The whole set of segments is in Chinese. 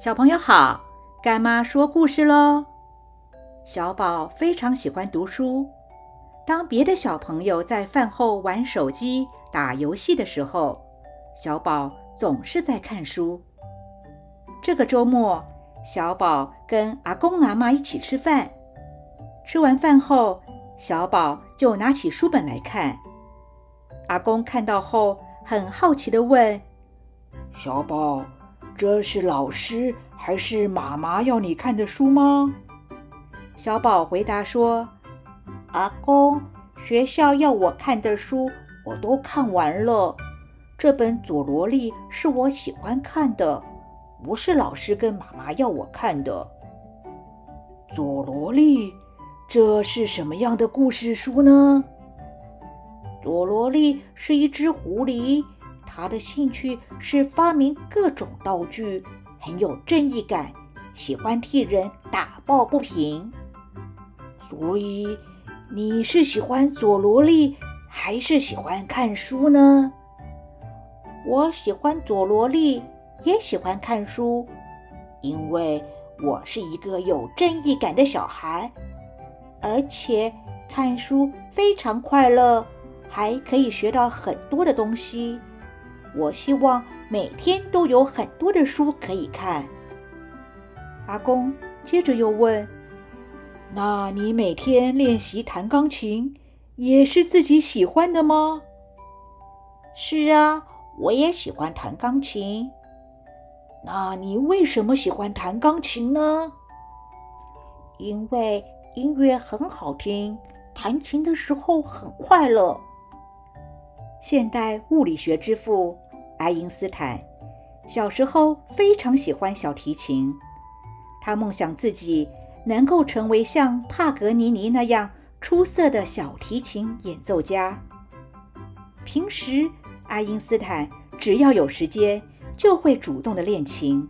小朋友好，干妈说故事喽。小宝非常喜欢读书。当别的小朋友在饭后玩手机、打游戏的时候，小宝总是在看书。这个周末，小宝跟阿公阿妈一起吃饭。吃完饭后，小宝就拿起书本来看。阿公看到后，很好奇地问：“小宝。”这是老师还是妈妈要你看的书吗？小宝回答说：“阿公，学校要我看的书我都看完了。这本《佐罗利》是我喜欢看的，不是老师跟妈妈要我看的。”佐罗利，这是什么样的故事书呢？佐罗利是一只狐狸。他的兴趣是发明各种道具，很有正义感，喜欢替人打抱不平。所以，你是喜欢佐罗利，还是喜欢看书呢？我喜欢佐罗利，也喜欢看书，因为我是一个有正义感的小孩，而且看书非常快乐，还可以学到很多的东西。我希望每天都有很多的书可以看。阿公接着又问：“那你每天练习弹钢琴，也是自己喜欢的吗？”“是啊，我也喜欢弹钢琴。”“那你为什么喜欢弹钢琴呢？”“因为音乐很好听，弹琴的时候很快乐。”现代物理学之父爱因斯坦小时候非常喜欢小提琴，他梦想自己能够成为像帕格尼尼那样出色的小提琴演奏家。平时，爱因斯坦只要有时间就会主动的练琴，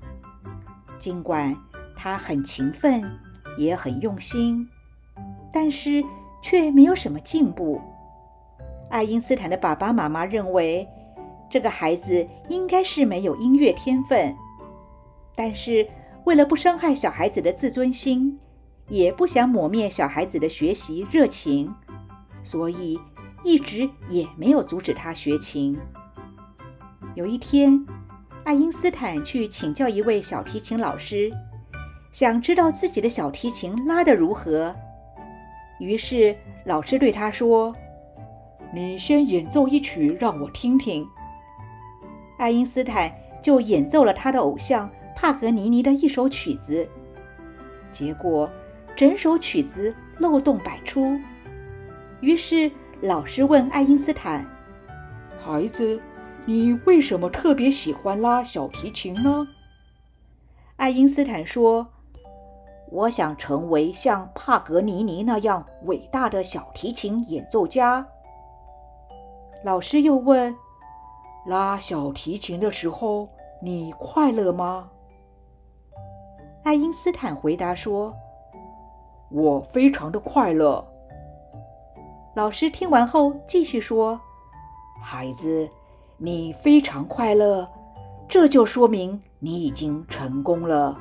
尽管他很勤奋，也很用心，但是却没有什么进步。爱因斯坦的爸爸妈妈认为，这个孩子应该是没有音乐天分，但是为了不伤害小孩子的自尊心，也不想抹灭小孩子的学习热情，所以一直也没有阻止他学琴。有一天，爱因斯坦去请教一位小提琴老师，想知道自己的小提琴拉得如何。于是老师对他说。你先演奏一曲让我听听。爱因斯坦就演奏了他的偶像帕格尼尼的一首曲子，结果整首曲子漏洞百出。于是老师问爱因斯坦：“孩子，你为什么特别喜欢拉小提琴呢？”爱因斯坦说：“我想成为像帕格尼尼那样伟大的小提琴演奏家。”老师又问：“拉小提琴的时候，你快乐吗？”爱因斯坦回答说：“我非常的快乐。”老师听完后继续说：“孩子，你非常快乐，这就说明你已经成功了。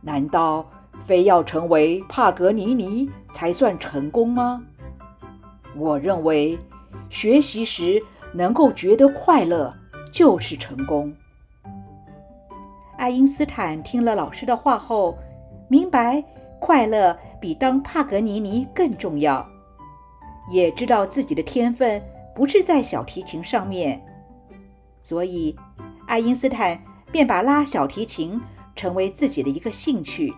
难道非要成为帕格尼尼才算成功吗？我认为。”学习时能够觉得快乐就是成功。爱因斯坦听了老师的话后，明白快乐比当帕格尼尼更重要，也知道自己的天分不是在小提琴上面，所以爱因斯坦便把拉小提琴成为自己的一个兴趣。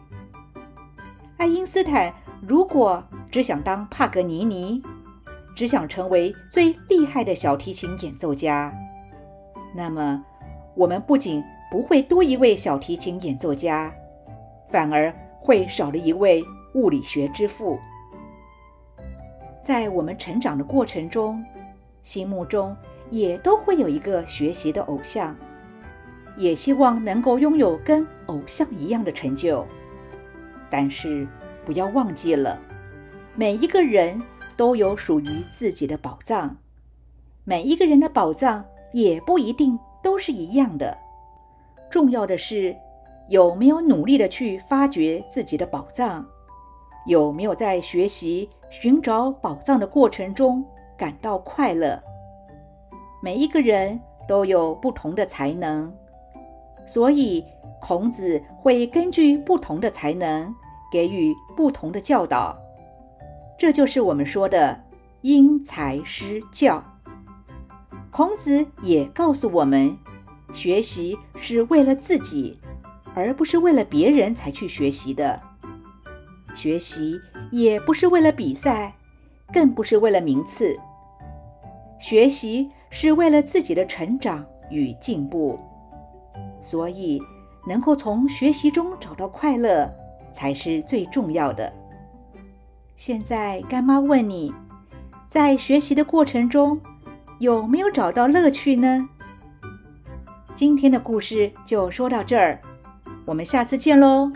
爱因斯坦如果只想当帕格尼尼，只想成为最厉害的小提琴演奏家，那么我们不仅不会多一位小提琴演奏家，反而会少了一位物理学之父。在我们成长的过程中，心目中也都会有一个学习的偶像，也希望能够拥有跟偶像一样的成就。但是不要忘记了，每一个人。都有属于自己的宝藏，每一个人的宝藏也不一定都是一样的。重要的是，有没有努力的去发掘自己的宝藏？有没有在学习寻找宝藏的过程中感到快乐？每一个人都有不同的才能，所以孔子会根据不同的才能给予不同的教导。这就是我们说的因材施教。孔子也告诉我们，学习是为了自己。而不是为了别人才去学习的，学习也不是为了比赛，更不是为了名次。学习是为了自己的成长与进步，所以能够从学习中找到快乐才是最重要的。现在干妈问你，在学习的过程中有没有找到乐趣呢？今天的故事就说到这儿。我们下次见喽。